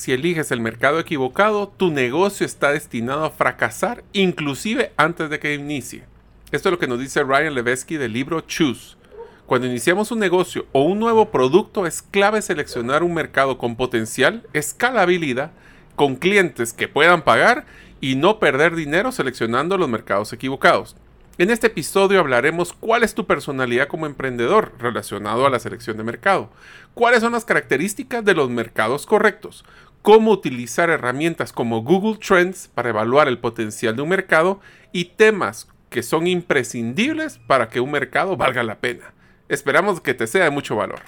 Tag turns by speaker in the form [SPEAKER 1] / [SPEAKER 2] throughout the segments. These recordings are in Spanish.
[SPEAKER 1] si eliges el mercado equivocado, tu negocio está destinado a fracasar, inclusive antes de que inicie. Esto es lo que nos dice Ryan Levesque del libro Choose. Cuando iniciamos un negocio o un nuevo producto, es clave seleccionar un mercado con potencial, escalabilidad, con clientes que puedan pagar y no perder dinero seleccionando los mercados equivocados. En este episodio hablaremos cuál es tu personalidad como emprendedor relacionado a la selección de mercado, cuáles son las características de los mercados correctos, cómo utilizar herramientas como Google Trends para evaluar el potencial de un mercado y temas que son imprescindibles para que un mercado valga la pena. Esperamos que te sea de mucho valor.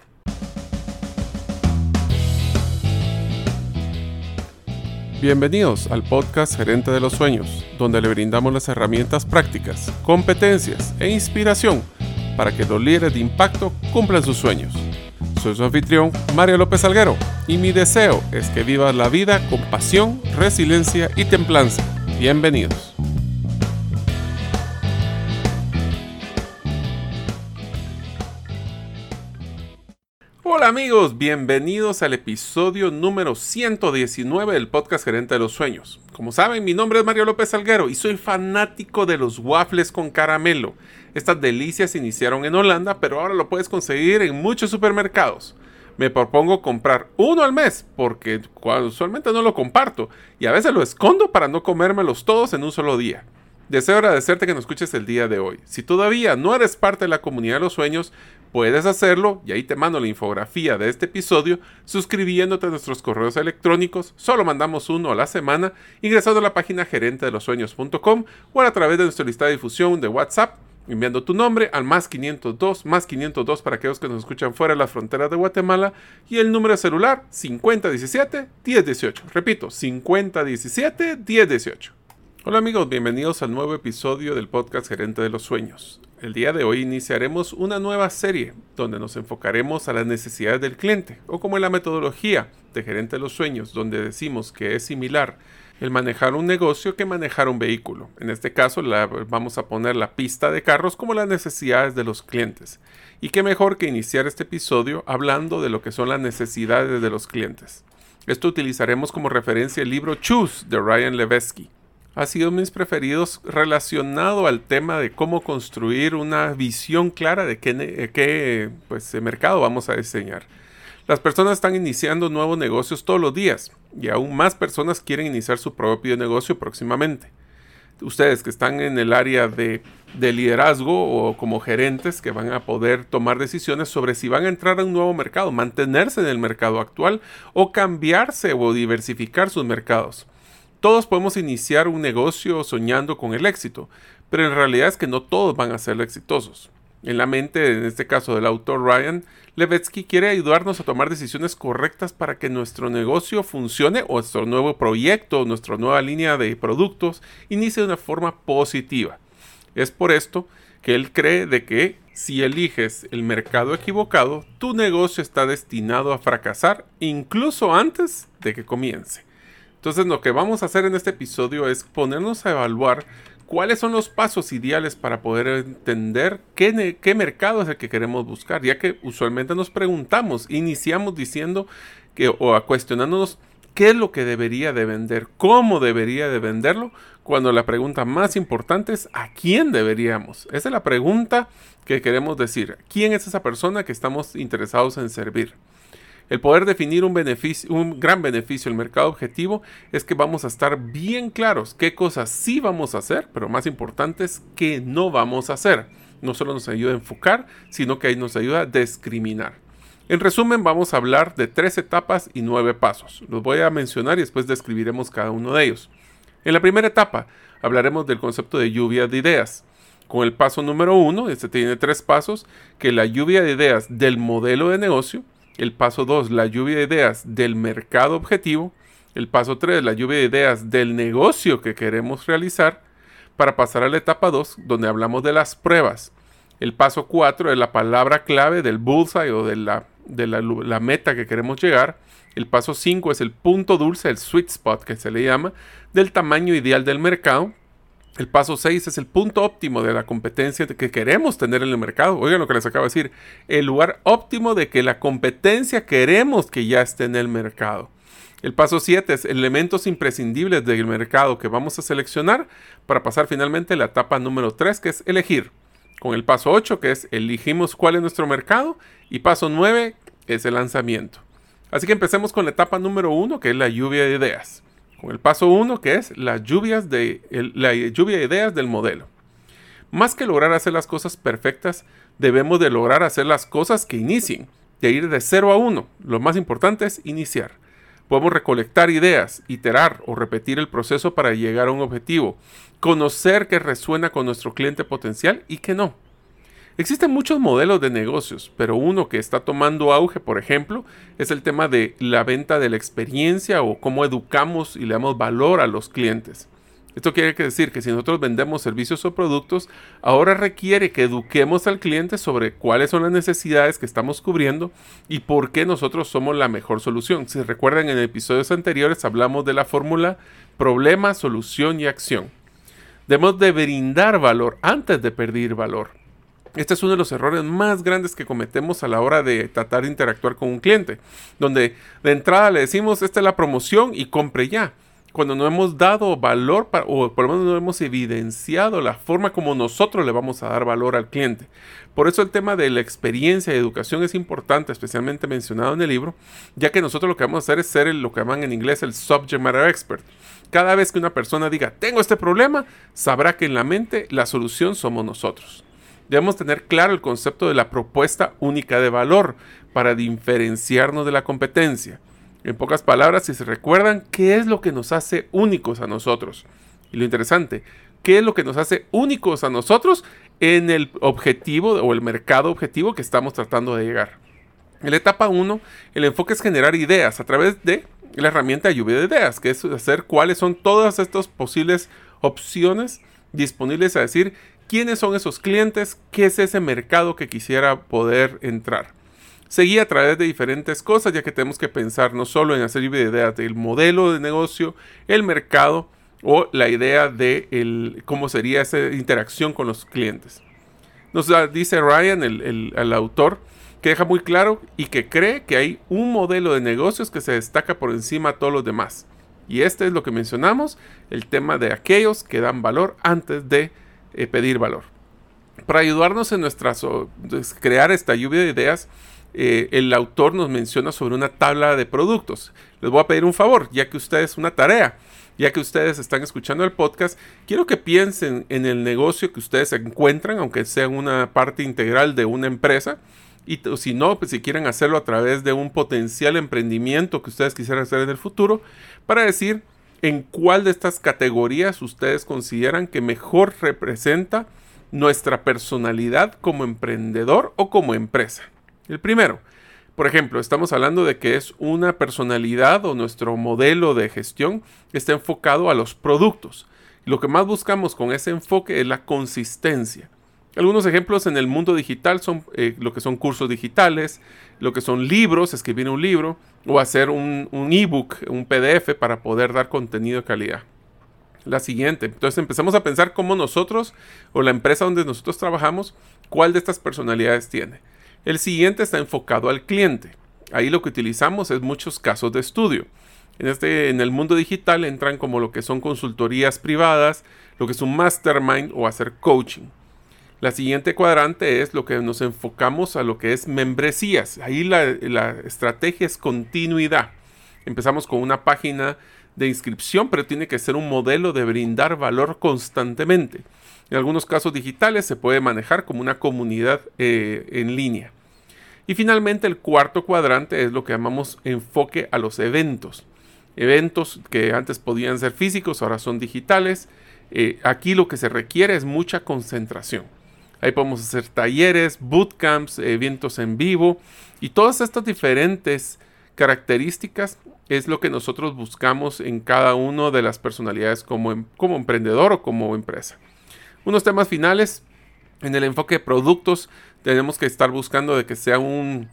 [SPEAKER 1] Bienvenidos al podcast Gerente de los Sueños, donde le brindamos las herramientas prácticas, competencias e inspiración para que los líderes de impacto cumplan sus sueños. Soy su anfitrión, Mario López Alguero, y mi deseo es que vivas la vida con pasión, resiliencia y templanza. Bienvenidos. Hola amigos, bienvenidos al episodio número 119 del podcast Gerente de los Sueños. Como saben, mi nombre es Mario López Salguero y soy fanático de los waffles con caramelo. Estas delicias iniciaron en Holanda, pero ahora lo puedes conseguir en muchos supermercados. Me propongo comprar uno al mes porque usualmente no lo comparto y a veces lo escondo para no comérmelos todos en un solo día. Deseo agradecerte que nos escuches el día de hoy. Si todavía no eres parte de la comunidad de los sueños, puedes hacerlo, y ahí te mando la infografía de este episodio, suscribiéndote a nuestros correos electrónicos, solo mandamos uno a la semana, ingresando a la página gerente de los sueños.com o a través de nuestra lista de difusión de WhatsApp, enviando tu nombre al más 502, más 502 para aquellos que nos escuchan fuera de las fronteras de Guatemala, y el número celular 5017-1018. Repito, 5017-1018. Hola amigos, bienvenidos al nuevo episodio del podcast Gerente de los Sueños. El día de hoy iniciaremos una nueva serie donde nos enfocaremos a las necesidades del cliente o como en la metodología de Gerente de los Sueños donde decimos que es similar el manejar un negocio que manejar un vehículo. En este caso vamos a poner la pista de carros como las necesidades de los clientes. Y qué mejor que iniciar este episodio hablando de lo que son las necesidades de los clientes. Esto utilizaremos como referencia el libro Choose de Ryan Levesque ha sido mis preferidos relacionado al tema de cómo construir una visión clara de qué, qué pues, mercado vamos a diseñar. Las personas están iniciando nuevos negocios todos los días y aún más personas quieren iniciar su propio negocio próximamente. Ustedes que están en el área de, de liderazgo o como gerentes que van a poder tomar decisiones sobre si van a entrar a un nuevo mercado, mantenerse en el mercado actual o cambiarse o diversificar sus mercados. Todos podemos iniciar un negocio soñando con el éxito, pero en realidad es que no todos van a ser exitosos. En la mente, en este caso del autor Ryan, Levetsky quiere ayudarnos a tomar decisiones correctas para que nuestro negocio funcione o nuestro nuevo proyecto, nuestra nueva línea de productos inicie de una forma positiva. Es por esto que él cree de que si eliges el mercado equivocado, tu negocio está destinado a fracasar incluso antes de que comience. Entonces lo que vamos a hacer en este episodio es ponernos a evaluar cuáles son los pasos ideales para poder entender qué, mercado es el que queremos buscar, ya que usualmente nos preguntamos, iniciamos diciendo que o cuestionándonos qué es lo que debería de vender, cómo debería de venderlo, cuando la pregunta más importante es a quién deberíamos. Esa es la pregunta que queremos decir. ¿Quién es esa persona que estamos interesados en servir? El poder definir un, beneficio, un gran beneficio el mercado objetivo es que vamos a estar bien claros qué cosas sí vamos a hacer, pero más importante es qué no vamos a hacer. No solo nos ayuda a enfocar, sino que nos ayuda a discriminar. En resumen, vamos a hablar de tres etapas y nueve pasos. Los voy a mencionar y después describiremos cada uno de ellos. En la primera etapa, hablaremos del concepto de lluvia de ideas. Con el paso número uno, este tiene tres pasos, que la lluvia de ideas del modelo de negocio, el paso 2, la lluvia de ideas del mercado objetivo. El paso 3, la lluvia de ideas del negocio que queremos realizar. Para pasar a la etapa 2, donde hablamos de las pruebas. El paso 4 es la palabra clave del bullseye o de la, de la, meta que queremos llegar. El paso 5 es el punto dulce, el sweet spot que se le llama, del tamaño ideal del mercado. El paso 6 es el punto óptimo de la competencia que queremos tener en el mercado. Oigan lo que les acabo de decir. El lugar óptimo de que la competencia queremos que ya esté en el mercado. El paso 7 es elementos imprescindibles del mercado que vamos a seleccionar para pasar finalmente a la etapa número 3 que es elegir. Con el paso 8 que es elegimos cuál es nuestro mercado y paso 9 es el lanzamiento. Así que empecemos con la etapa número 1 que es la lluvia de ideas. El paso 1 que es las lluvias de, la lluvia de ideas del modelo. Más que lograr hacer las cosas perfectas, debemos de lograr hacer las cosas que inicien, de ir de 0 a 1. Lo más importante es iniciar. Podemos recolectar ideas, iterar o repetir el proceso para llegar a un objetivo, conocer qué resuena con nuestro cliente potencial y qué no. Existen muchos modelos de negocios, pero uno que está tomando auge, por ejemplo, es el tema de la venta de la experiencia o cómo educamos y le damos valor a los clientes. Esto quiere decir que si nosotros vendemos servicios o productos, ahora requiere que eduquemos al cliente sobre cuáles son las necesidades que estamos cubriendo y por qué nosotros somos la mejor solución. Si recuerdan en episodios anteriores hablamos de la fórmula problema, solución y acción. Debemos de brindar valor antes de pedir valor. Este es uno de los errores más grandes que cometemos a la hora de tratar de interactuar con un cliente, donde de entrada le decimos esta es la promoción y compre ya cuando no hemos dado valor o por lo menos no hemos evidenciado la forma como nosotros le vamos a dar valor al cliente. Por eso el tema de la experiencia y educación es importante, especialmente mencionado en el libro, ya que nosotros lo que vamos a hacer es ser lo que llaman en inglés el subject matter expert. Cada vez que una persona diga, tengo este problema, sabrá que en la mente la solución somos nosotros. Debemos tener claro el concepto de la propuesta única de valor para diferenciarnos de la competencia. En pocas palabras, si se recuerdan, ¿qué es lo que nos hace únicos a nosotros? Y lo interesante, ¿qué es lo que nos hace únicos a nosotros en el objetivo o el mercado objetivo que estamos tratando de llegar? En la etapa 1, el enfoque es generar ideas a través de la herramienta lluvia de ideas, que es hacer cuáles son todas estas posibles opciones disponibles a decir quiénes son esos clientes, qué es ese mercado que quisiera poder entrar seguía a través de diferentes cosas, ya que tenemos que pensar no solo en hacer ideas del modelo de negocio, el mercado o la idea de cómo sería esa interacción con los clientes. Nos dice Ryan, el, el autor, que deja muy claro y que cree que hay un modelo de negocios que se destaca por encima de todos los demás. Y este es lo que mencionamos, el tema de aquellos que dan valor antes de eh, pedir valor. Para ayudarnos en nuestra crear esta lluvia de ideas, eh, el autor nos menciona sobre una tabla de productos. Les voy a pedir un favor, ya que ustedes, una tarea, ya que ustedes están escuchando el podcast, quiero que piensen en el negocio que ustedes encuentran, aunque sea una parte integral de una empresa. Y si no, pues si quieren hacerlo a través de un potencial emprendimiento que ustedes quisieran hacer en el futuro, para decir en cuál de estas categorías ustedes consideran que mejor representa nuestra personalidad como emprendedor o como empresa. El primero, por ejemplo, estamos hablando de que es una personalidad o nuestro modelo de gestión está enfocado a los productos. Lo que más buscamos con ese enfoque es la consistencia. Algunos ejemplos en el mundo digital son eh, lo que son cursos digitales, lo que son libros, escribir un libro o hacer un, un ebook, un PDF para poder dar contenido de calidad. La siguiente, entonces empezamos a pensar cómo nosotros o la empresa donde nosotros trabajamos, cuál de estas personalidades tiene. El siguiente está enfocado al cliente. Ahí lo que utilizamos es muchos casos de estudio. En, este, en el mundo digital entran como lo que son consultorías privadas, lo que es un mastermind o hacer coaching. La siguiente cuadrante es lo que nos enfocamos a lo que es membresías. Ahí la, estrategia es continuidad. Empezamos con una página de inscripción, pero tiene que ser un modelo de brindar valor constantemente. En algunos casos digitales se puede manejar como una comunidad eh, en línea. Y finalmente el cuarto cuadrante es lo que llamamos enfoque a los eventos. Eventos que antes podían ser físicos, ahora son digitales. Eh, aquí lo que se requiere es mucha concentración. Ahí podemos hacer talleres, bootcamps, eventos en vivo y todas estas diferentes características es lo que nosotros buscamos en cada una de las personalidades como, em, como emprendedor o como empresa. Unos temas finales. En el enfoque de productos tenemos que estar buscando de que sea un,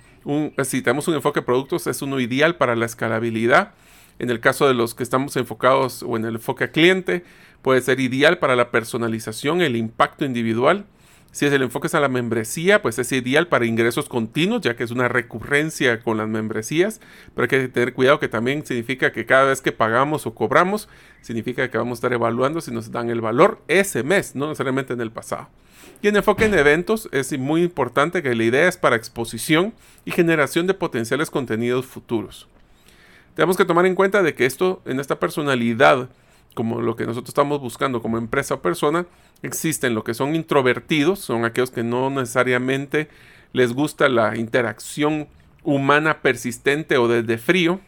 [SPEAKER 1] si tenemos un enfoque de productos es uno ideal para la escalabilidad. En el caso de los que estamos enfocados o en el enfoque a cliente, puede ser ideal para la personalización, el impacto individual. Si es el enfoque es a la membresía, pues es ideal para ingresos continuos, ya que es una recurrencia con las membresías, pero hay que tener cuidado que también significa que cada vez que pagamos o cobramos, significa que vamos a estar evaluando si nos dan el valor ese mes, no necesariamente en el pasado. Y en enfoque en eventos es muy importante que la idea es para exposición y generación de potenciales contenidos futuros. Tenemos que tomar en cuenta de que esto, en esta personalidad, como lo que nosotros estamos buscando como empresa o persona, existen lo que son introvertidos, son aquellos que no necesariamente les gusta la interacción humana persistente o desde frío.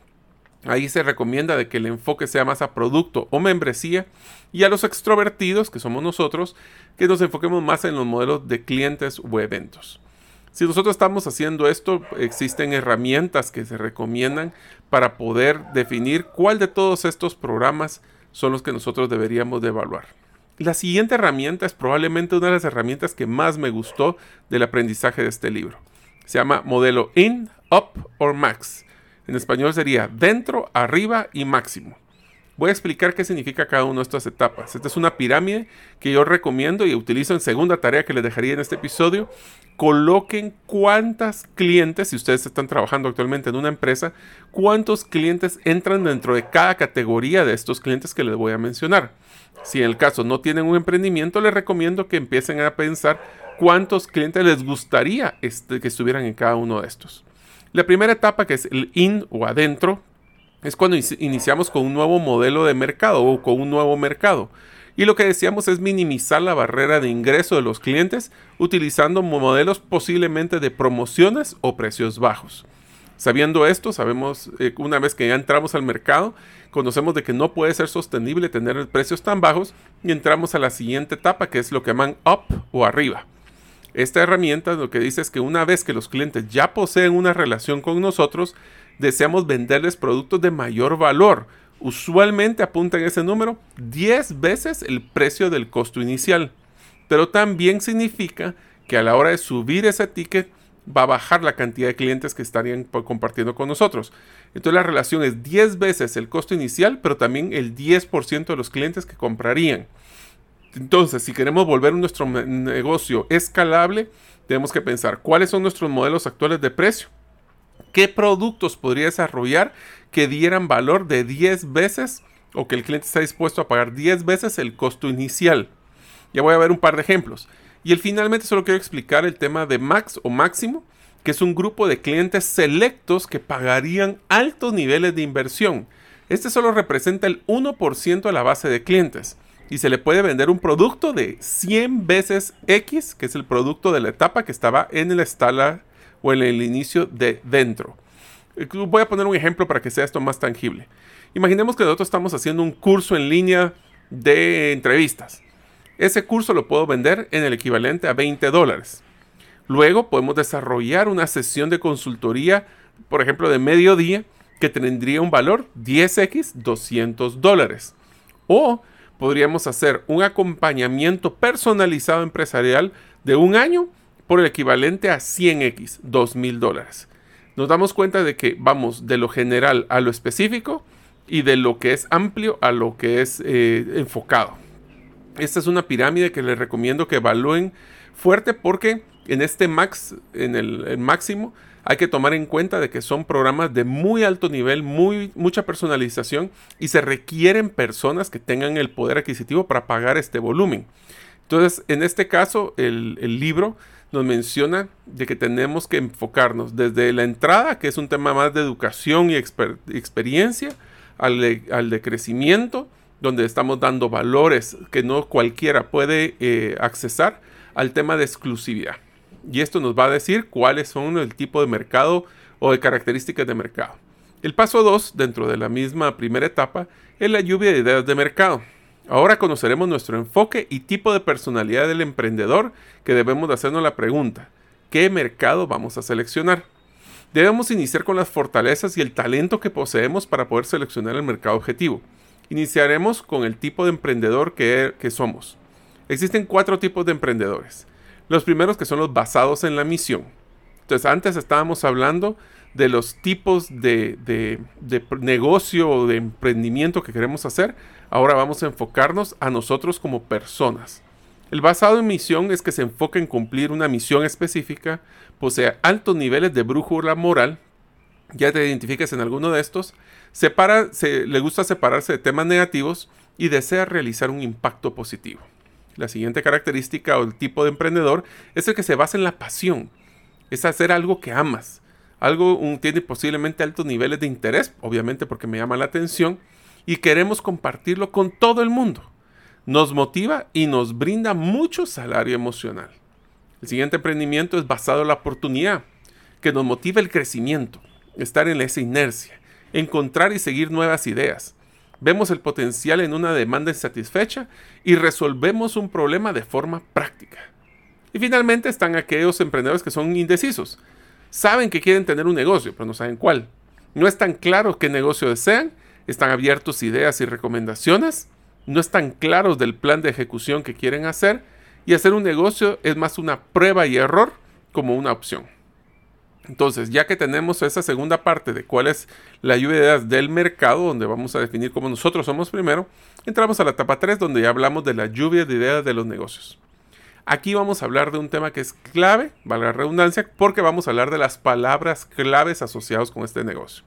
[SPEAKER 1] Ahí se recomienda de que el enfoque sea más a producto o membresía y a los extrovertidos, que somos nosotros, que nos enfoquemos más en los modelos de clientes o eventos. Si nosotros estamos haciendo esto, existen herramientas que se recomiendan para poder definir cuál de todos estos programas son los que nosotros deberíamos de evaluar. La siguiente herramienta es probablemente una de las herramientas que más me gustó del aprendizaje de este libro. Se llama modelo in, up or max. En español sería dentro, arriba y máximo. Voy a explicar qué significa cada una de estas etapas. Esta es una pirámide que yo recomiendo y utilizo en segunda tarea que les dejaría en este episodio. Coloquen cuántas clientes, si ustedes están trabajando actualmente en una empresa, cuántos clientes entran dentro de cada categoría de estos clientes que les voy a mencionar. Si en el caso no tienen un emprendimiento, les recomiendo que empiecen a pensar cuántos clientes les gustaría este, que estuvieran en cada uno de estos. La primera etapa, que es el in o adentro, es cuando iniciamos con un nuevo modelo de mercado o con un nuevo mercado. Y lo que decíamos es minimizar la barrera de ingreso de los clientes utilizando modelos posiblemente de promociones o precios bajos. Sabiendo esto, sabemos eh, una vez que ya entramos al mercado, conocemos de que no puede ser sostenible tener precios tan bajos y entramos a la siguiente etapa que es lo que llaman up o arriba. Esta herramienta lo que dice es que una vez que los clientes ya poseen una relación con nosotros, deseamos venderles productos de mayor valor. Usualmente apuntan ese número 10 veces el precio del costo inicial. Pero también significa que a la hora de subir ese ticket va a bajar la cantidad de clientes que estarían compartiendo con nosotros. Entonces la relación es 10 veces el costo inicial, pero también el 10% de los clientes que comprarían. Entonces, si queremos volver nuestro negocio escalable, tenemos que pensar cuáles son nuestros modelos actuales de precio ¿Qué productos podría desarrollar que dieran valor de 10 veces o que el cliente está dispuesto a pagar 10 veces el costo inicial? Ya voy a ver un par de ejemplos. Y el, finalmente solo quiero explicar el tema de max o máximo, que es un grupo de clientes selectos que pagarían altos niveles de inversión. Este solo representa el 1% de la base de clientes y se le puede vender un producto de 100 veces X, que es el producto de la etapa que estaba en el estándar o en el inicio de dentro. Eh, voy a poner un ejemplo para que sea esto más tangible. Imaginemos que nosotros estamos haciendo un curso en línea de entrevistas. Ese curso lo puedo vender en el equivalente a 20 dólares. Luego podemos desarrollar una sesión de consultoría, por ejemplo, de mediodía, que tendría un valor 10x 200 dólares. O podríamos hacer un acompañamiento personalizado empresarial de un año por el equivalente a 100x, 2.000 dólares. Nos damos cuenta de que vamos de lo general a lo específico y de lo que es amplio a lo que es eh, enfocado. Esta es una pirámide que les recomiendo que evalúen fuerte porque en este max, en el, máximo, hay que tomar en cuenta de que son programas de muy alto nivel, muy, mucha personalización y se requieren personas que tengan el poder adquisitivo para pagar este volumen. Entonces, en este caso, el, libro nos menciona de que tenemos que enfocarnos desde la entrada, que es un tema más de educación y experiencia, al de, crecimiento, donde estamos dando valores que no cualquiera puede eh, accesar, al tema de exclusividad. Y esto nos va a decir cuáles son el tipo de mercado o de características de mercado. El paso 2, dentro de la misma primera etapa, es la lluvia de ideas de mercado. Ahora conoceremos nuestro enfoque y tipo de personalidad del emprendedor que debemos de hacernos la pregunta, ¿qué mercado vamos a seleccionar? Debemos iniciar con las fortalezas y el talento que poseemos para poder seleccionar el mercado objetivo. Iniciaremos con el tipo de emprendedor que, somos. Existen cuatro tipos de emprendedores. Los primeros que son los basados en la misión. Entonces antes estábamos hablando de los tipos de, de, negocio o de emprendimiento que queremos hacer. Ahora vamos a enfocarnos a nosotros como personas. El basado en misión es que se enfoca en cumplir una misión específica, posee altos niveles de brújula moral, ya te identificas en alguno de estos, separa, se, le gusta separarse de temas negativos y desea realizar un impacto positivo. La siguiente característica o el tipo de emprendedor es el que se basa en la pasión, es hacer algo que amas, algo un, tiene posiblemente altos niveles de interés, obviamente porque me llama la atención, y queremos compartirlo con todo el mundo. Nos motiva y nos brinda mucho salario emocional. El siguiente emprendimiento es basado en la oportunidad, que nos motiva el crecimiento, estar en esa inercia, encontrar y seguir nuevas ideas. Vemos el potencial en una demanda insatisfecha y resolvemos un problema de forma práctica. Y finalmente están aquellos emprendedores que son indecisos. Saben que quieren tener un negocio, pero no saben cuál. No están claros qué negocio desean, están abiertos ideas y recomendaciones, no están claros del plan de ejecución que quieren hacer y hacer un negocio es más una prueba y error como una opción. Entonces, ya que tenemos esa segunda parte de cuál es la lluvia de ideas del mercado, donde vamos a definir cómo nosotros somos primero, entramos a la etapa 3, donde ya hablamos de la lluvia de ideas de los negocios. Aquí vamos a hablar de un tema que es clave, valga la redundancia, porque vamos a hablar de las palabras claves asociadas con este negocio.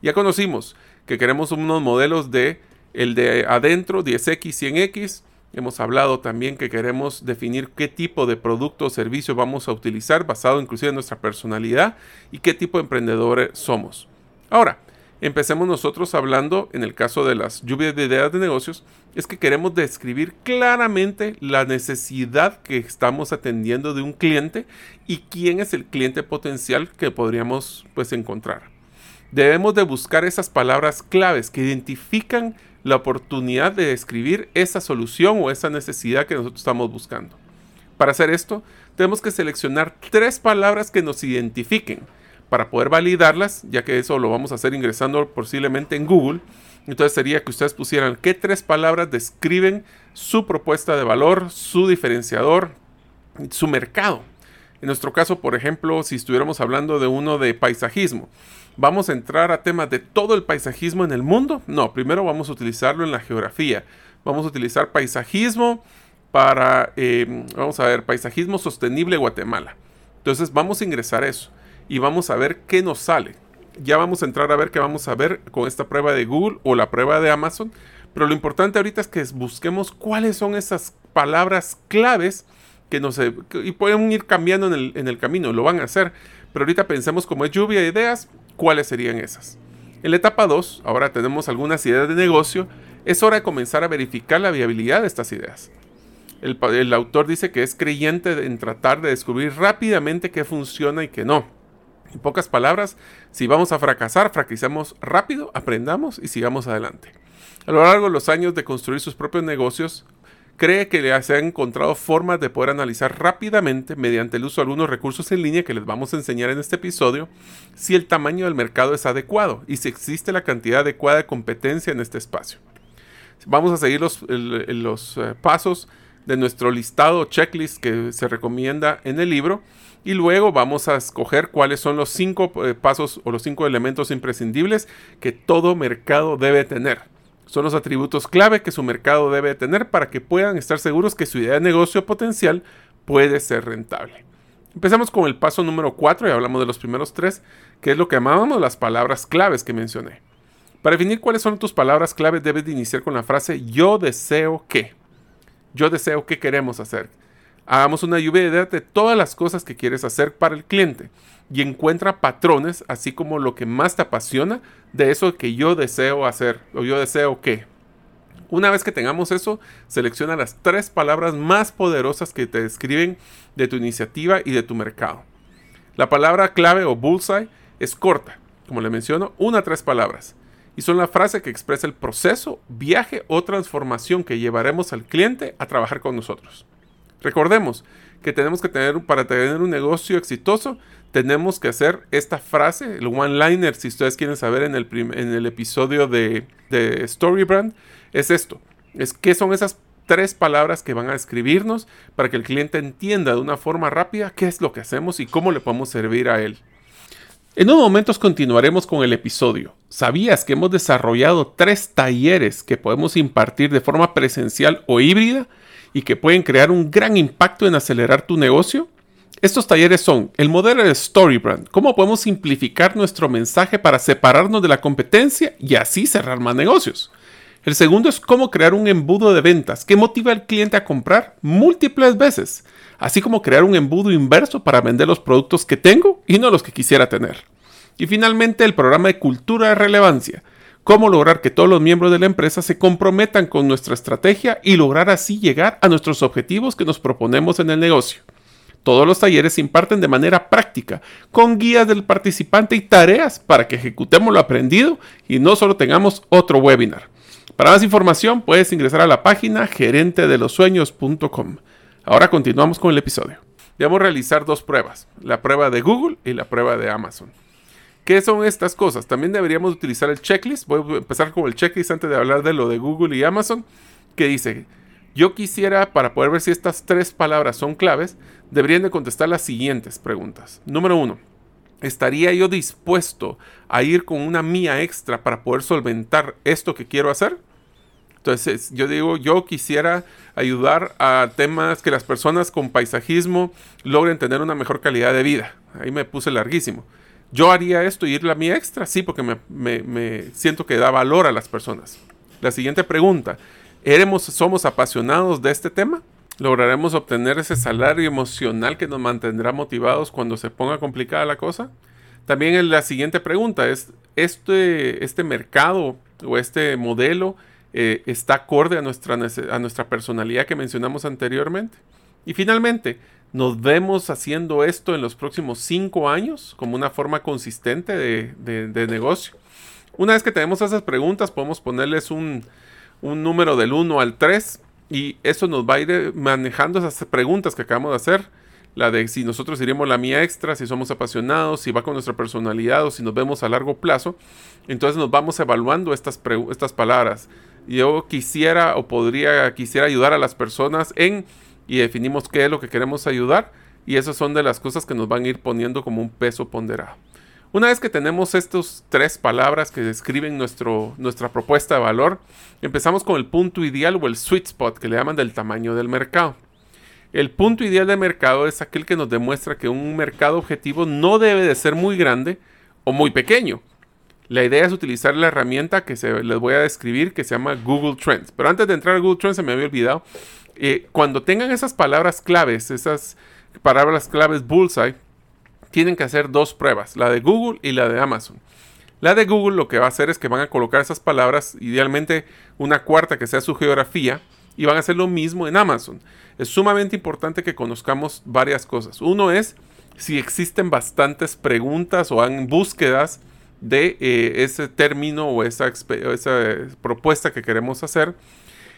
[SPEAKER 1] Ya conocimos que queremos unos modelos de el de adentro, 10X, 100X, Hemos hablado también que queremos definir qué tipo de producto o servicio vamos a utilizar basado inclusive en nuestra personalidad y qué tipo de emprendedores somos. Ahora, empecemos nosotros hablando, en el caso de las lluvias de ideas de negocios, es que queremos describir claramente la necesidad que estamos atendiendo de un cliente y quién es el cliente potencial que podríamos pues encontrar. Debemos de buscar esas palabras claves que identifican la oportunidad de describir esa solución o esa necesidad que nosotros estamos buscando. Para hacer esto, tenemos que seleccionar tres palabras que nos identifiquen para poder validarlas, ya que eso lo vamos a hacer ingresando posiblemente en Google. Entonces sería que ustedes pusieran qué tres palabras describen su propuesta de valor, su diferenciador, su mercado. En nuestro caso, por ejemplo, si estuviéramos hablando de uno de paisajismo, ¿Vamos a entrar a temas de todo el paisajismo en el mundo? No, primero vamos a utilizarlo en la geografía. Vamos a utilizar paisajismo para, eh, vamos a ver, paisajismo sostenible Guatemala. Entonces vamos a ingresar eso y vamos a ver qué nos sale. Ya vamos a entrar a ver qué vamos a ver con esta prueba de Google o la prueba de Amazon. Pero lo importante ahorita es que busquemos cuáles son esas palabras claves que nos... y pueden ir cambiando en el, en el camino, lo van a hacer. Pero ahorita pensemos como es lluvia de ideas, cuáles serían esas. En la etapa 2, ahora tenemos algunas ideas de negocio, es hora de comenzar a verificar la viabilidad de estas ideas. El, autor dice que es creyente en tratar de descubrir rápidamente qué funciona y qué no. En pocas palabras, si vamos a fracasar, fracasemos rápido, aprendamos y sigamos adelante. A lo largo de los años de construir sus propios negocios, cree que se han encontrado formas de poder analizar rápidamente, mediante el uso de algunos recursos en línea que les vamos a enseñar en este episodio, si el tamaño del mercado es adecuado y si existe la cantidad adecuada de competencia en este espacio. Vamos a seguir los, los eh, pasos de nuestro listado checklist que se recomienda en el libro y luego vamos a escoger cuáles son los cinco eh, pasos o los cinco elementos imprescindibles que todo mercado debe tener. Son los atributos clave que su mercado debe tener para que puedan estar seguros que su idea de negocio potencial puede ser rentable. Empezamos con el paso número 4 y hablamos de los primeros tres, que es lo que llamábamos las palabras claves que mencioné. Para definir cuáles son tus palabras claves debes de iniciar con la frase yo deseo que. Yo deseo que queremos hacer. Hagamos una lluvia de ideas de todas las cosas que quieres hacer para el cliente y encuentra patrones, así como lo que más te apasiona de eso que yo deseo hacer o yo deseo que. Una vez que tengamos eso, selecciona las tres palabras más poderosas que te describen de tu iniciativa y de tu mercado. La palabra clave o bullseye es corta, como le menciono, una a tres palabras. Y son la frase que expresa el proceso, viaje o transformación que llevaremos al cliente a trabajar con nosotros. Recordemos que tenemos que tener, para tener un negocio exitoso, tenemos que hacer esta frase, el one-liner, si ustedes quieren saber en el, en el episodio de, de Storybrand, es esto. Es qué son esas tres palabras que van a escribirnos para que el cliente entienda de una forma rápida qué es lo que hacemos y cómo le podemos servir a él. En unos momentos continuaremos con el episodio. ¿Sabías que hemos desarrollado tres talleres que podemos impartir de forma presencial o híbrida? Y que pueden crear un gran impacto en acelerar tu negocio? Estos talleres son el modelo de Storybrand, cómo podemos simplificar nuestro mensaje para separarnos de la competencia y así cerrar más negocios. El segundo es cómo crear un embudo de ventas que motiva al cliente a comprar múltiples veces, así como crear un embudo inverso para vender los productos que tengo y no los que quisiera tener. Y finalmente el programa de cultura de relevancia, cómo lograr que todos los miembros de la empresa se comprometan con nuestra estrategia y lograr así llegar a nuestros objetivos que nos proponemos en el negocio. Todos los talleres se imparten de manera práctica, con guías del participante y tareas para que ejecutemos lo aprendido y no solo tengamos otro webinar. Para más información puedes ingresar a la página gerentedelosueños.com. Ahora continuamos con el episodio. Debemos realizar dos pruebas, la prueba de Google y la prueba de Amazon. ¿Qué son estas cosas? También deberíamos utilizar el checklist. Voy a empezar con el checklist antes de hablar de lo de Google y Amazon, que dice, yo quisiera, para poder ver si estas tres palabras son claves, deberían de contestar las siguientes preguntas. Número uno, ¿estaría yo dispuesto a ir con una mía extra para poder solventar esto que quiero hacer? Entonces, yo digo, yo quisiera ayudar a temas que las personas con paisajismo logren tener una mejor calidad de vida. Ahí me puse larguísimo. Yo haría esto y ir la mía extra, sí, porque me, siento que da valor a las personas. La siguiente pregunta, ¿Eremos, ¿somos apasionados de este tema? ¿Lograremos obtener ese salario emocional que nos mantendrá motivados cuando se ponga complicada la cosa? También la siguiente pregunta es, ¿este, este mercado o este modelo eh, está acorde a nuestra, a nuestra personalidad que mencionamos anteriormente? Y finalmente, ¿nos vemos haciendo esto en los próximos cinco años como una forma consistente de, negocio? Una vez que tenemos esas preguntas, podemos ponerles un, un número del 1 al 3 y eso nos va a ir manejando esas preguntas que acabamos de hacer la de si nosotros iremos la mía extra, si somos apasionados, si va con nuestra personalidad o si nos vemos a largo plazo. Entonces nos vamos evaluando estas, estas palabras. Yo quisiera o podría, quisiera ayudar a las personas en y definimos qué es lo que queremos ayudar y esas son de las cosas que nos van a ir poniendo como un peso ponderado. Una vez que tenemos estas tres palabras que describen nuestro, nuestra propuesta de valor, empezamos con el punto ideal o el sweet spot que le llaman del tamaño del mercado. El punto ideal de mercado es aquel que nos demuestra que un mercado objetivo no debe de ser muy grande o muy pequeño. La idea es utilizar la herramienta que se, les voy a describir que se llama Google Trends. Pero antes de entrar a Google Trends se me había olvidado. Eh, cuando tengan esas palabras claves, esas palabras claves bullseye, tienen que hacer dos pruebas, la de Google y la de Amazon. La de Google lo que va a hacer es que van a colocar esas palabras, idealmente una cuarta que sea su geografía, y van a hacer lo mismo en Amazon. Es sumamente importante que conozcamos varias cosas. Uno es si existen bastantes preguntas o han búsquedas de eh, ese término o esa, esa propuesta que queremos hacer.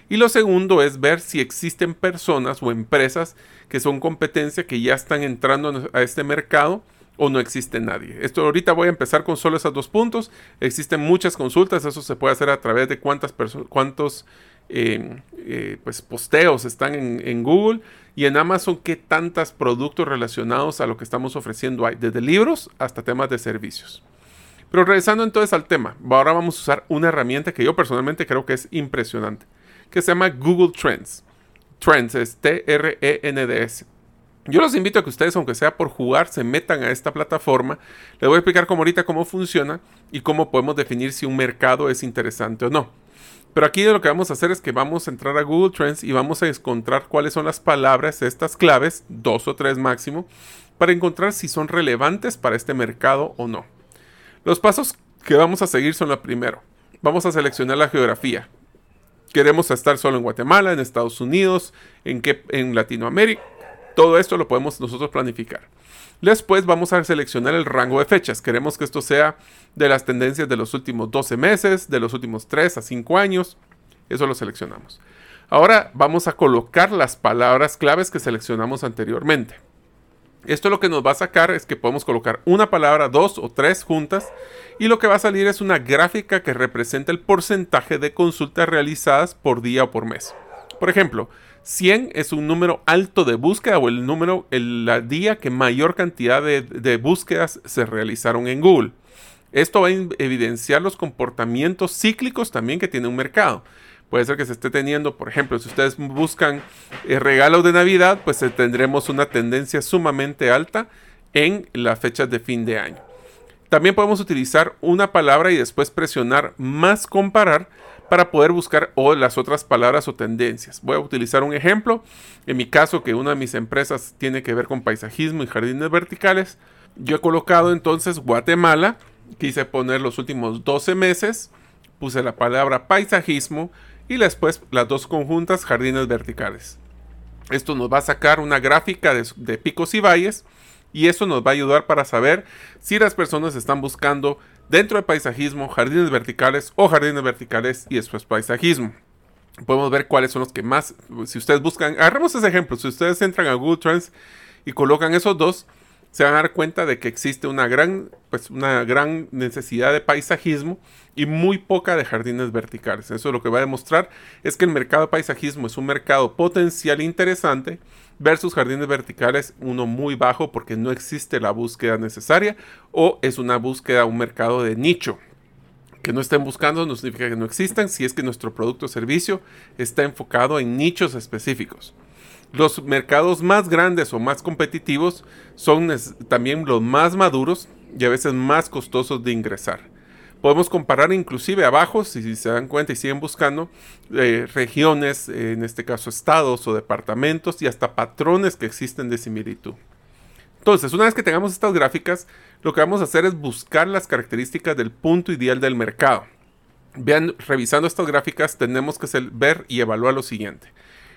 [SPEAKER 1] Y lo segundo es ver si existen personas o empresas que son competencia que ya están entrando a este mercado o no existe nadie. Esto ahorita voy a empezar con solo esos dos puntos. Existen muchas consultas, eso se puede hacer a través de cuántas cuántos eh, pues posteos están en, Google y en Amazon qué tantos productos relacionados a lo que estamos ofreciendo hay, desde libros hasta temas de servicios. Pero regresando entonces al tema, ahora vamos a usar una herramienta que yo personalmente creo que es impresionante, que se llama Google Trends. Trends es T-R-E-N-D-S. Yo los invito a que ustedes, aunque sea por jugar, se metan a esta plataforma. Les voy a explicar cómo ahorita cómo funciona y cómo podemos definir si un mercado es interesante o no. Pero aquí lo que vamos a hacer es que vamos a entrar a Google Trends y vamos a encontrar cuáles son las palabras, estas claves, dos o tres máximo, para encontrar si son relevantes para este mercado o no. Los pasos que vamos a seguir son lo primero. Vamos a seleccionar la geografía. Queremos estar solo en Guatemala, en Estados Unidos, en, qué, en Latinoamérica. Todo esto lo podemos nosotros planificar. Después vamos a seleccionar el rango de fechas. Queremos que esto sea de las tendencias de los últimos 12 meses, de los últimos 3 a 5 años. Eso lo seleccionamos. Ahora vamos a colocar las palabras claves que seleccionamos anteriormente. Esto lo que nos va a sacar es que podemos colocar una palabra, dos o tres juntas y lo que va a salir es una gráfica que representa el porcentaje de consultas realizadas por día o por mes. Por ejemplo, 100 es un número alto de búsqueda o el número, el día que mayor cantidad de, búsquedas se realizaron en Google. Esto va a evidenciar los comportamientos cíclicos también que tiene un mercado. Puede ser que se esté teniendo, por ejemplo, si ustedes buscan eh, regalos de Navidad, pues eh, tendremos una tendencia sumamente alta en las fechas de fin de año. También podemos utilizar una palabra y después presionar más comparar para poder buscar o las otras palabras o tendencias. Voy a utilizar un ejemplo. En mi caso, que una de mis empresas tiene que ver con paisajismo y jardines verticales, yo he colocado entonces Guatemala. Quise poner los últimos 12 meses. Puse la palabra paisajismo y después las dos conjuntas jardines verticales. Esto nos va a sacar una gráfica de, picos y valles y eso nos va a ayudar para saber si las personas están buscando dentro del paisajismo, jardines verticales o jardines verticales y después paisajismo. Podemos ver cuáles son los que más, si ustedes buscan, agarremos ese ejemplo, si ustedes entran a Google Trends y colocan esos dos, se van a dar cuenta de que existe una gran, pues una gran necesidad de paisajismo y muy poca de jardines verticales. Eso lo que va a demostrar es que el mercado paisajismo es un mercado potencial interesante versus jardines verticales uno muy bajo porque no existe la búsqueda necesaria o es una búsqueda, un mercado de nicho. Que no estén buscando no significa que no existan si es que nuestro producto o servicio está enfocado en nichos específicos. Los mercados más grandes o más competitivos son también los más maduros y a veces más costosos de ingresar. Podemos comparar inclusive abajo, si, se dan cuenta y siguen buscando, eh, regiones, en este caso estados o departamentos y hasta patrones que existen de similitud. Entonces, una vez que tengamos estas gráficas, lo que vamos a hacer es buscar las características del punto ideal del mercado. Vean, revisando estas gráficas tenemos que ver y evaluar lo siguiente.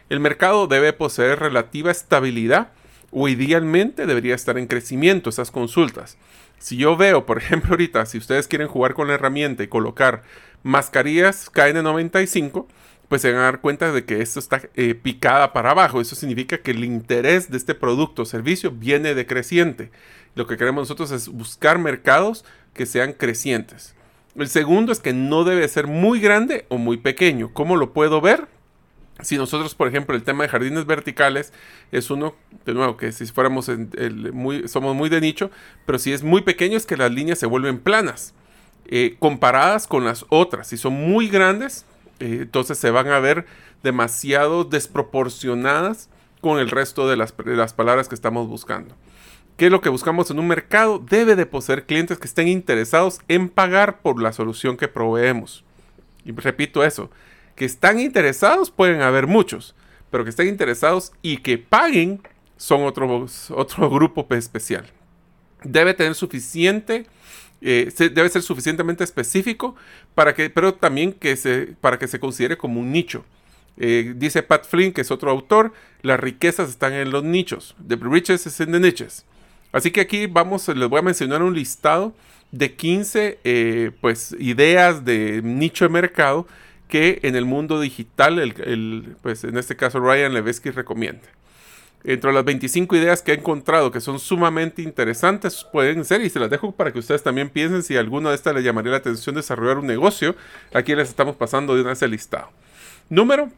[SPEAKER 1] El mercado debe poseer relativa estabilidad o idealmente debería estar en crecimiento esas consultas. Si yo veo, por ejemplo, ahorita, si ustedes quieren jugar con la herramienta y colocar mascarillas KN95, pues se van a dar cuenta de que esto está eh, picada para abajo. Eso significa que el interés de este producto o servicio viene decreciente. Lo que queremos nosotros es buscar mercados que sean crecientes. El segundo es que no debe ser muy grande o muy pequeño. ¿Cómo lo puedo ver? Si nosotros, por ejemplo, el tema de jardines verticales es uno, de nuevo, que si fuéramos muy, somos muy de nicho, pero si es muy pequeño es que las líneas se vuelven planas, eh, comparadas con las otras. Si son muy grandes, eh, entonces se van a ver demasiado desproporcionadas con el resto de las, de las palabras que estamos buscando. ¿Qué es lo que buscamos en un mercado? Debe de poseer clientes que estén interesados en pagar por la solución que proveemos. Y repito eso, que están interesados pueden haber muchos, pero que estén interesados y que paguen son otro, otro grupo especial. Debe tener suficiente, eh, debe ser suficientemente específico para que, pero también que se, para que se considere como un nicho. Eh, dice Pat Flynn, que es otro autor, las riquezas están en los nichos. The riches is in the niches. Así que aquí vamos, les voy a mencionar un listado de 15 eh, pues, ideas de nicho de mercado que en el mundo digital, el, pues en este caso Ryan Levesky recomienda. Entre las 25 ideas que he encontrado que son sumamente interesantes pueden ser, y se las dejo para que ustedes también piensen si alguna de estas les llamaría la atención desarrollar un negocio, aquí les estamos pasando de una vez el listado. Número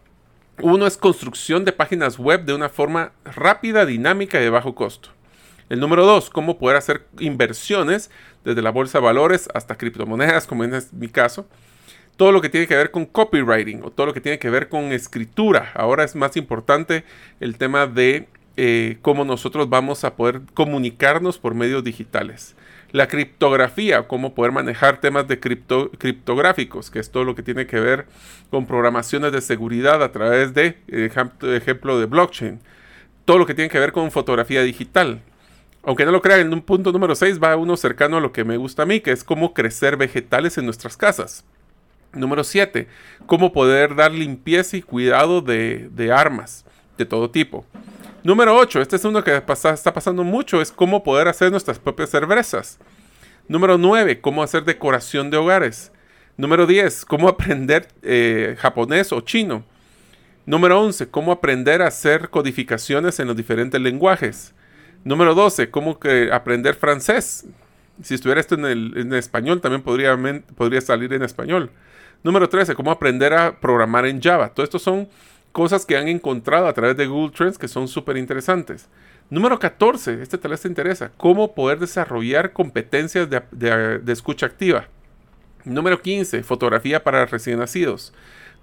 [SPEAKER 1] uno es construcción de páginas web de una forma rápida, dinámica y de bajo costo. El número dos, cómo poder hacer inversiones desde la bolsa de valores hasta criptomonedas, como en mi caso todo lo que tiene que ver con copywriting o todo lo que tiene que ver con escritura. Ahora es más importante el tema de eh, cómo nosotros vamos a poder comunicarnos por medios digitales. La criptografía, cómo poder manejar temas de criptográficos, que es todo lo que tiene que ver con programaciones de seguridad a través de, ejemplo, de blockchain. Todo lo que tiene que ver con fotografía digital. Aunque no lo crean, en un punto número 6 va uno cercano a lo que me gusta a mí, que es cómo crecer vegetales en nuestras casas. Número 7. Cómo poder dar limpieza y cuidado de, armas de todo tipo. Número 8. Este es uno que está pasando mucho. Es cómo poder hacer nuestras propias cervezas. Número 9. Cómo hacer decoración de hogares. Número 10. Cómo aprender eh, japonés o chino. Número 11. Cómo aprender a hacer codificaciones en los diferentes lenguajes. Número 12. Cómo aprender francés. Si estuviera esto en, en español, también podría, podría salir en español. Número 13, cómo aprender a programar en Java. Todo esto son cosas que han encontrado a través de Google Trends que son súper interesantes. Número 14, este tal vez te interesa, cómo poder desarrollar competencias de, escucha activa. Número 15, fotografía para recién nacidos.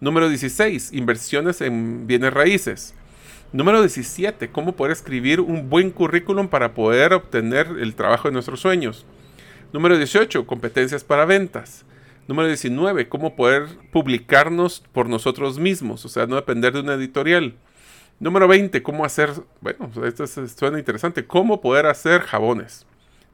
[SPEAKER 1] Número 16, inversiones en bienes raíces. Número 17, cómo poder escribir un buen currículum para poder obtener el trabajo de nuestros sueños. Número 18, competencias para ventas. Número 19, cómo poder publicarnos por nosotros mismos, o sea, no depender de una editorial. Número 20, cómo hacer, bueno, esto suena interesante, cómo poder hacer jabones.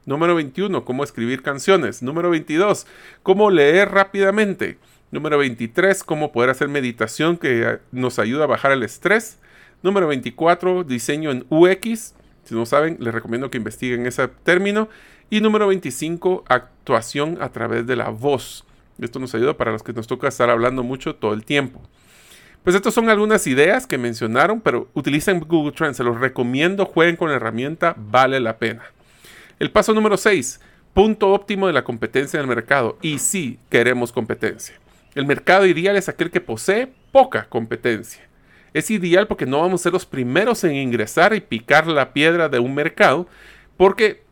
[SPEAKER 1] Número 21, cómo escribir canciones. Número 22, cómo leer rápidamente. Número 23, cómo poder hacer meditación que nos ayuda a bajar el estrés. Número 24, diseño en UX. Si no saben, les recomiendo que investiguen ese término. Y número 25, actuación a través de la voz. Esto nos ayuda para los que nos toca estar hablando mucho todo el tiempo. Pues estas son algunas ideas que mencionaron, pero utilicen Google Trends. Se los recomiendo, jueguen con la herramienta, vale la pena. El paso número 6, punto óptimo de la competencia en el mercado. Y sí, queremos competencia. El mercado ideal es aquel que posee poca competencia. Es ideal porque no vamos a ser los primeros en ingresar y picar la piedra de un mercado, porque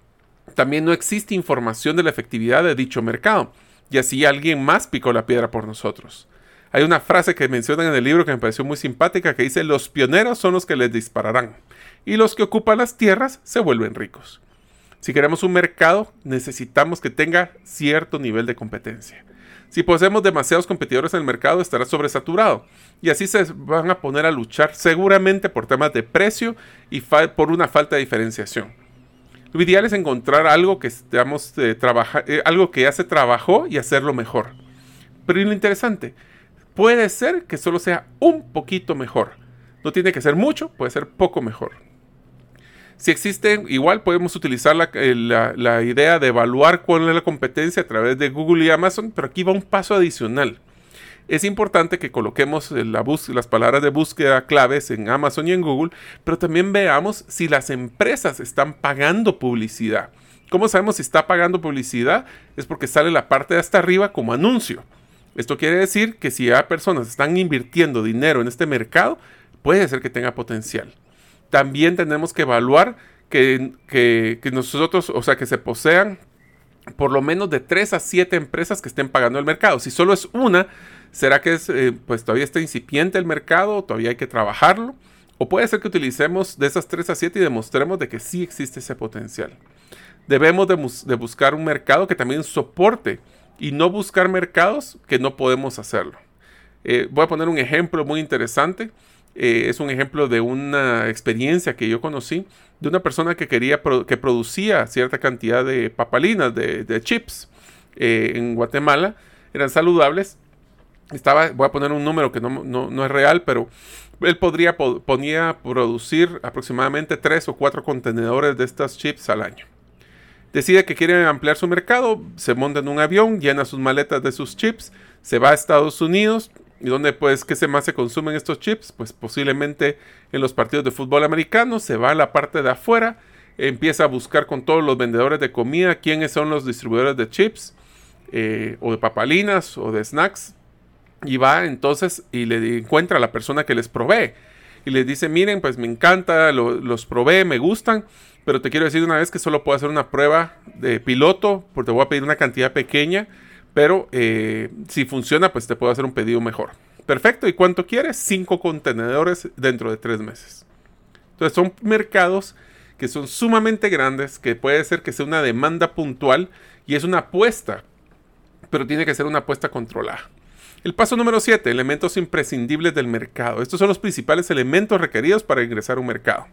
[SPEAKER 1] también no existe información de la efectividad de dicho mercado, y así alguien más picó la piedra por nosotros. Hay una frase que mencionan en el libro que me pareció muy simpática que dice, los pioneros son los que les dispararán, y los que ocupan las tierras se vuelven ricos. Si queremos un mercado, necesitamos que tenga cierto nivel de competencia. Si poseemos demasiados competidores en el mercado, estará sobresaturado. Y así se van a poner a luchar seguramente por temas de precio y por una falta de diferenciación. Lo ideal es encontrar algo que, estamos, eh, eh, algo que ya se trabajó y hacerlo mejor. Pero lo interesante, puede ser que solo sea un poquito mejor. No tiene que ser mucho, puede ser poco mejor. Si existe, igual podemos utilizar eh, la, idea de evaluar cuál es la competencia a través de Google y Amazon, pero aquí va un paso adicional. Es importante que coloquemos las palabras de búsqueda claves en Amazon y en Google, pero también veamos si las empresas están pagando publicidad. ¿Cómo sabemos si está pagando publicidad? Es porque sale la parte de hasta arriba como anuncio. Esto quiere decir que si hay personas están invirtiendo dinero en este mercado, puede ser que tenga potencial también tenemos que evaluar que, nosotros, o sea, que se posean por lo menos de 3 a 7 empresas que estén pagando el mercado. Si solo es una, ¿será que es, eh, pues todavía está incipiente el mercado? ¿Todavía hay que trabajarlo? O puede ser que utilicemos de esas 3 a 7 y demostremos de que sí existe ese potencial. Debemos de, buscar un mercado que también soporte y no buscar mercados que no podemos hacerlo. Eh, voy a poner un ejemplo muy interesante. Eh, es un ejemplo de una experiencia que yo conocí de una persona que quería que producía cierta cantidad de papalinas, de, chips en Guatemala, eran saludables. Estaba, voy a poner un número que no, es real, pero él podría ponía producir aproximadamente tres o cuatro contenedores de estas chips al año. Decide que quiere ampliar su mercado, se monta en un avión, llena sus maletas de sus chips, se va a Estados Unidos, ¿Y dónde pues qué se más se consumen estos chips? Pues posiblemente en los partidos de fútbol americano, se va a la parte de afuera, empieza a buscar con todos los vendedores de comida quiénes son los distribuidores de chips, eh, o de papalinas, o de snacks, y va entonces y le encuentra a la persona que les provee. Y le dice, miren, pues me encanta, los provee, me gustan, pero te quiero decir una vez que solo puedo hacer una prueba de piloto, porque te voy a pedir una cantidad pequeña pero eh, si funciona, pues te puedo hacer un pedido mejor. Perfecto. ¿Y cuánto quieres? Cinco contenedores dentro de tres meses. Entonces son mercados que son sumamente grandes, que puede ser que sea una demanda puntual y es una apuesta, pero tiene que ser una apuesta controlada. El paso número 7, elementos imprescindibles del mercado. Estos son los principales elementos requeridos para ingresar a un mercado.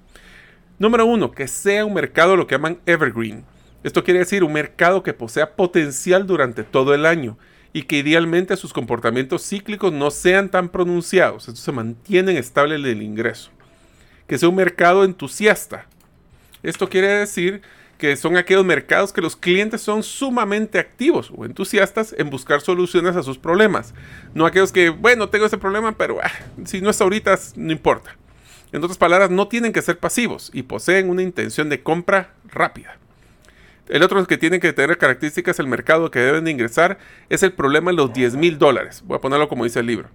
[SPEAKER 1] Número 1, que sea un mercado lo que llaman evergreen. Esto quiere decir un mercado que posea potencial durante todo el año y que idealmente sus comportamientos cíclicos no sean tan pronunciados, esto se mantiene estable el ingreso. Que sea un mercado entusiasta. Esto quiere decir que son aquellos mercados que los clientes son sumamente activos o entusiastas en buscar soluciones a sus problemas. No aquellos que, bueno, tengo ese problema, pero ah, si no es ahorita, no importa. En otras palabras, no tienen que ser pasivos y poseen una intención de compra rápida. El otro que tiene que tener características del mercado que deben de ingresar es el problema de los 10 mil dólares. Voy a ponerlo como dice el libro.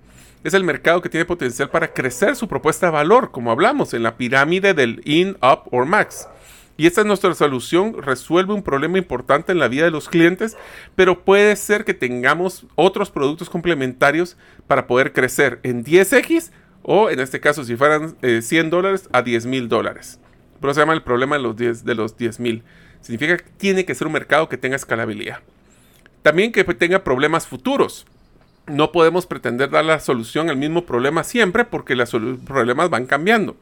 [SPEAKER 1] Es el mercado que tiene potencial para crecer su propuesta de valor, como hablamos en la pirámide del in, up or max. Y esta es nuestra solución, resuelve un problema importante en la vida de los clientes, pero puede ser que tengamos otros productos complementarios para poder crecer en 10x o en este caso si fueran 100 eh, dólares a 10 mil dólares. Pero se llama el problema de los 10 de los 10 mil. Significa que tiene que ser un mercado que tenga escalabilidad. También que tenga problemas futuros no podemos pretender dar la solución al mismo problema siempre porque los problemas van cambiando.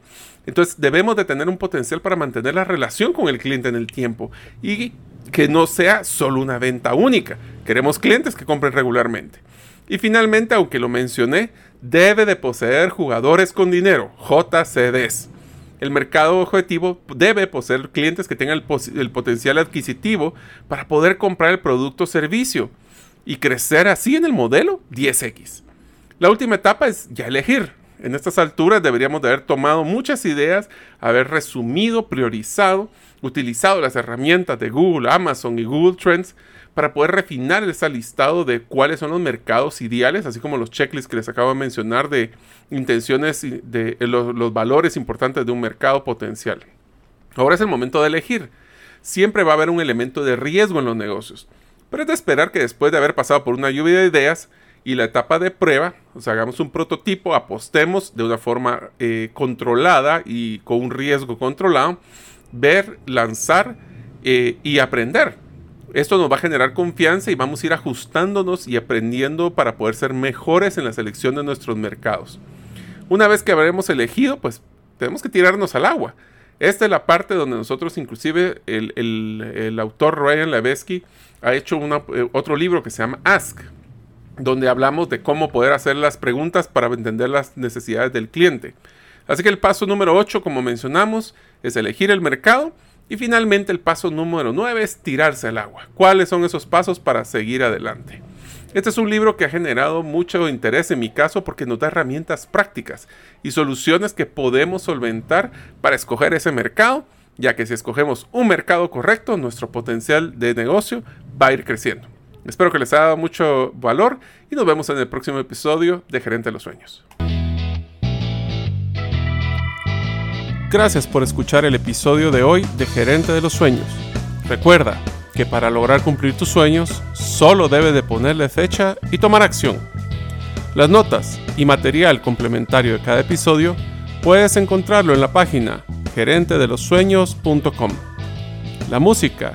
[SPEAKER 1] Entonces debemos de tener un potencial para mantener la relación con el cliente en el tiempo y que no sea solo una venta única. Queremos clientes que compren regularmente. Y finalmente, aunque lo mencioné, debe de poseer jugadores con dinero, JCDs. El mercado objetivo debe poseer clientes que tengan el, el potencial adquisitivo para poder comprar el producto o servicio y crecer así en el modelo 10X. La última etapa es ya elegir. En estas alturas deberíamos de haber tomado muchas ideas, haber resumido, priorizado, utilizado las herramientas de Google, Amazon y Google Trends para poder refinar ese listado de cuáles son los mercados ideales, así como los checklists que les acabo de mencionar de intenciones, de los, los valores importantes de un mercado potencial. Ahora es el momento de elegir. Siempre va a haber un elemento de riesgo en los negocios. Pero es de esperar que después de haber pasado por una lluvia de ideas y la etapa de prueba, o sea, hagamos un prototipo, apostemos de una forma eh, controlada y con un riesgo controlado, ver, lanzar eh, y aprender. Esto nos va a generar confianza y vamos a ir ajustándonos y aprendiendo para poder ser mejores en la selección de nuestros mercados. Una vez que habremos elegido, pues tenemos que tirarnos al agua. Esta es la parte donde nosotros, inclusive el, el autor Ryan Levesky, ha hecho eh, otro libro que se llama Ask, donde hablamos de cómo poder hacer las preguntas para entender las necesidades del cliente. Así que el paso número 8, como mencionamos, es elegir el mercado. Y finalmente el paso número 9 es tirarse al agua. ¿Cuáles son esos pasos para seguir adelante? Este es un libro que ha generado mucho interés en mi caso porque nos da herramientas prácticas y soluciones que podemos solventar para escoger ese mercado ya que si escogemos un mercado correcto, nuestro potencial de negocio va a ir creciendo. Espero que les haya dado mucho valor y nos vemos en el próximo episodio de Gerente de los Sueños. Gracias por escuchar el episodio de hoy de Gerente de los Sueños. Recuerda que para lograr cumplir tus sueños, solo debes de ponerle fecha y tomar acción. Las notas y material complementario de cada episodio puedes encontrarlo en la página gerentedelosueños.com. La música